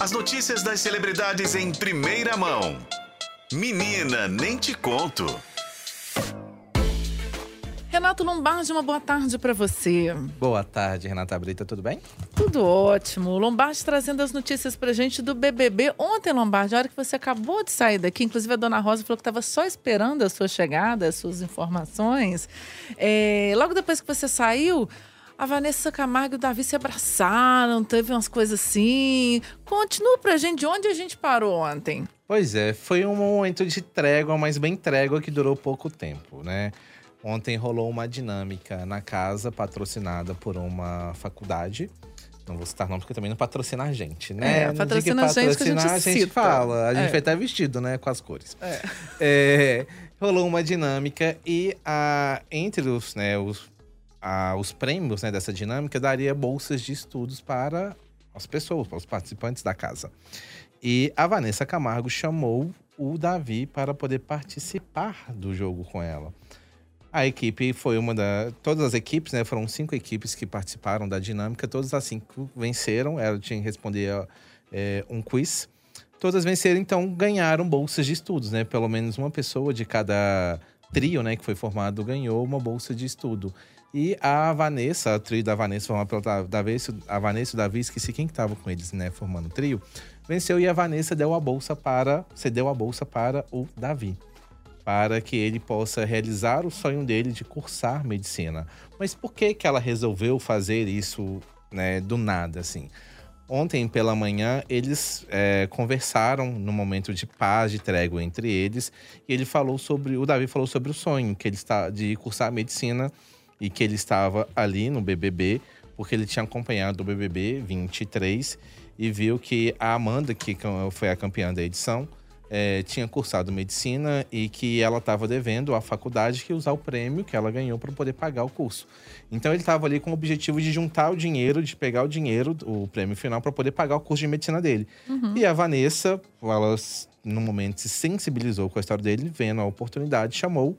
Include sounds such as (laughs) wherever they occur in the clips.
As notícias das celebridades em primeira mão. Menina, nem te conto. Renato Lombardi, uma boa tarde para você. Boa tarde, Renata Brita, tudo bem? Tudo ótimo. Lombardi trazendo as notícias pra gente do BBB. Ontem, Lombardi, a hora que você acabou de sair daqui, inclusive a dona Rosa falou que estava só esperando a sua chegada, as suas informações. É, logo depois que você saiu, a Vanessa Camargo e o Davi se abraçaram, teve umas coisas assim. Continua pra gente de onde a gente parou ontem. Pois é, foi um momento de trégua, mas bem trégua que durou pouco tempo, né? Ontem rolou uma dinâmica na casa, patrocinada por uma faculdade. Não vou citar nome porque também não patrocina a gente, né? É, patrocina a gente que a gente, a gente fala. A gente É. vai estar vestido, né? Com as cores. É. É, rolou uma dinâmica e a, entre os, né, os, a- os prêmios né, dessa dinâmica daria bolsas de estudos para as pessoas, para os participantes da casa. E a Vanessa Camargo chamou o Davi para poder participar do jogo com ela. A equipe foi uma da. Todas as equipes, né? Foram cinco equipes que participaram da dinâmica. Todas as cinco venceram. Ela tinha que responder é, um quiz. Todas venceram, então ganharam bolsas de estudos, né? Pelo menos uma pessoa de cada trio, né, que foi formado, ganhou uma bolsa de estudo. E a Vanessa, a trio da Vanessa, formada pela Davi, a Vanessa e o Davi, esqueci quem que tava com eles, né, formando o trio, venceu e a Vanessa deu a bolsa para, cedeu a bolsa para o Davi para que ele possa realizar o sonho dele de cursar medicina. Mas por que que ela resolveu fazer isso, né, do nada, assim? Ontem pela manhã eles é, conversaram no momento de paz, de trégua entre eles, e ele falou sobre, o Davi falou sobre o sonho que ele está de cursar medicina e que ele estava ali no BBB porque ele tinha acompanhado o BBB 23 e viu que a Amanda, que foi a campeã da edição, é, tinha cursado medicina e que ela estava devendo à faculdade que usar o prêmio que ela ganhou para poder pagar o curso. Então ele estava ali com o objetivo de juntar o dinheiro, de pegar o dinheiro, o prêmio final, para poder pagar o curso de medicina dele. E a Vanessa, ela no momento se sensibilizou com a história dele, vendo a oportunidade, chamou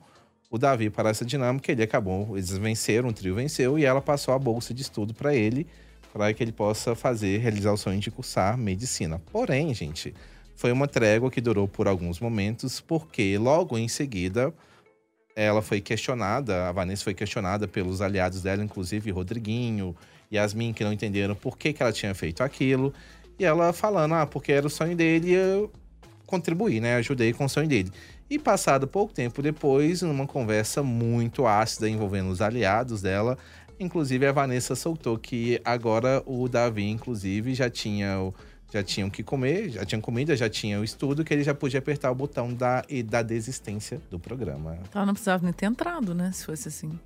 o Davi para essa dinâmica. Ele acabou, eles venceram, o trio venceu e ela passou a bolsa de estudo para ele, para que ele possa fazer, realizar o sonho de cursar medicina. Porém, gente, foi uma trégua que durou por alguns momentos, porque logo em seguida ela foi questionada, a Vanessa foi questionada pelos aliados dela, inclusive Rodriguinho, Yasmin, que não entenderam por que, que ela tinha feito aquilo. E ela falando, ah, porque era o sonho dele e eu contribuí, né? Ajudei com o sonho dele. E passado pouco tempo depois, numa conversa muito ácida envolvendo os aliados dela, inclusive a Vanessa soltou que agora o Davi, inclusive, já tinha o já tinham que comer, já tinham comida, já tinha o estudo, que ele já podia apertar o botão da, da desistência do programa, Então não precisava nem ter entrado, né? Se fosse assim.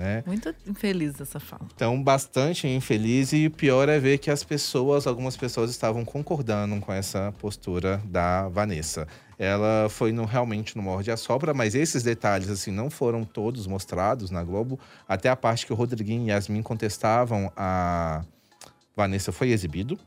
Né? Muito infeliz essa fala. Então, bastante infeliz e pior é ver que as pessoas, algumas pessoas estavam concordando com essa postura da Vanessa. Ela foi no, realmente no morde a sopra, mas esses detalhes assim não foram todos mostrados na Globo. Até a parte que o Rodriguinho e Yasmin contestavam a Vanessa foi exibido.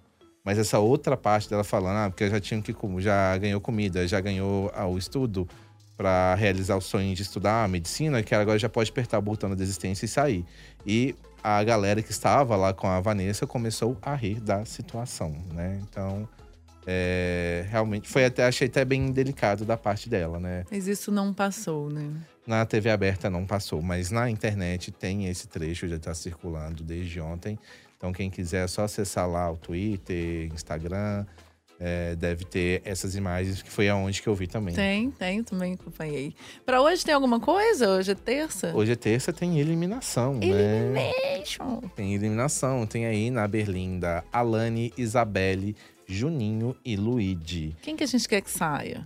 Mas essa outra parte dela falando, ah, porque já tinha que já ganhou comida, já ganhou ah, o estudo para realizar o sonho de estudar medicina, que ela agora já pode apertar o botão da desistência e sair. E a galera que estava lá com a Vanessa começou a rir da situação, né? Então, é, realmente foi até achei até bem delicado da parte dela, né? Mas isso não passou, né? Na TV aberta não passou, mas na internet tem esse trecho, já está circulando desde ontem. Então, quem quiser é só acessar lá o Twitter, Instagram, é, deve ter essas imagens, que foi aonde que eu vi também. Tem, tem, também acompanhei. Pra hoje tem alguma coisa? Hoje é terça? Hoje é terça, tem eliminação, né? Elimination. Tem eliminação, tem aí na Berlinda Alane, Isabelle, Juninho e Luigi. Quem que a gente quer que saia?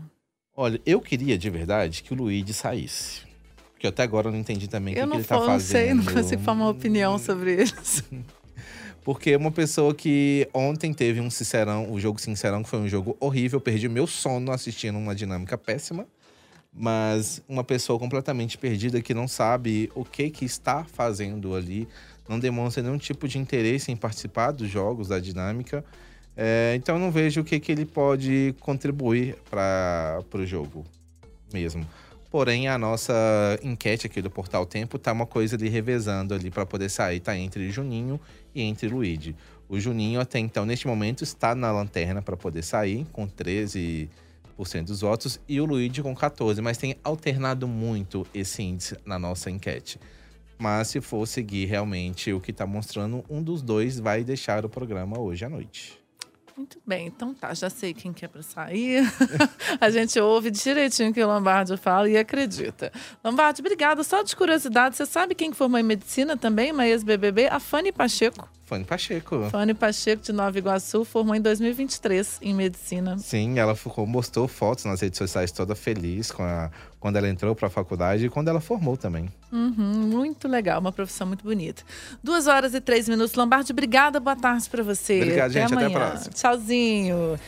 Olha, eu queria de verdade que o Luigi saísse. Porque até agora eu não entendi também o que, eu que ele tá falo, não sei, fazendo. não consigo formar uma opinião sobre eles. (laughs) Porque uma pessoa que ontem teve um Sincerão, o jogo Sincerão, que foi um jogo horrível, perdi meu sono assistindo uma dinâmica péssima. Mas uma pessoa completamente perdida que não sabe o que que está fazendo ali, não demonstra nenhum tipo de interesse em participar dos jogos, da dinâmica. É, então eu não vejo o que, que ele pode contribuir para o jogo mesmo. Porém, a nossa enquete aqui do Portal Tempo tá uma coisa ali revezando ali para poder sair, tá entre Juninho e entre Luigi. O Juninho, até então, neste momento, está na lanterna para poder sair, com 13% dos votos, e o Luigi com 14%, mas tem alternado muito esse índice na nossa enquete. Mas se for seguir realmente o que está mostrando, um dos dois vai deixar o programa hoje à noite. Muito bem, então tá, já sei quem quer para sair. (laughs) a gente ouve direitinho o que o Lombardi fala e acredita. Lombardi, obrigada. Só de curiosidade, você sabe quem formou em medicina também, uma ex-BBB? A Fanny Pacheco. Fanny Pacheco. Fanny Pacheco, de Nova Iguaçu, formou em 2023 em medicina. Sim, ela ficou, mostrou fotos nas redes sociais toda feliz com a, quando ela entrou para a faculdade e quando ela formou também. Uhum, muito legal, uma profissão muito bonita. Duas horas e três minutos. Lombardi, obrigada, boa tarde para você. Obrigado, gente. Até, até a próxima. Tchauzinho.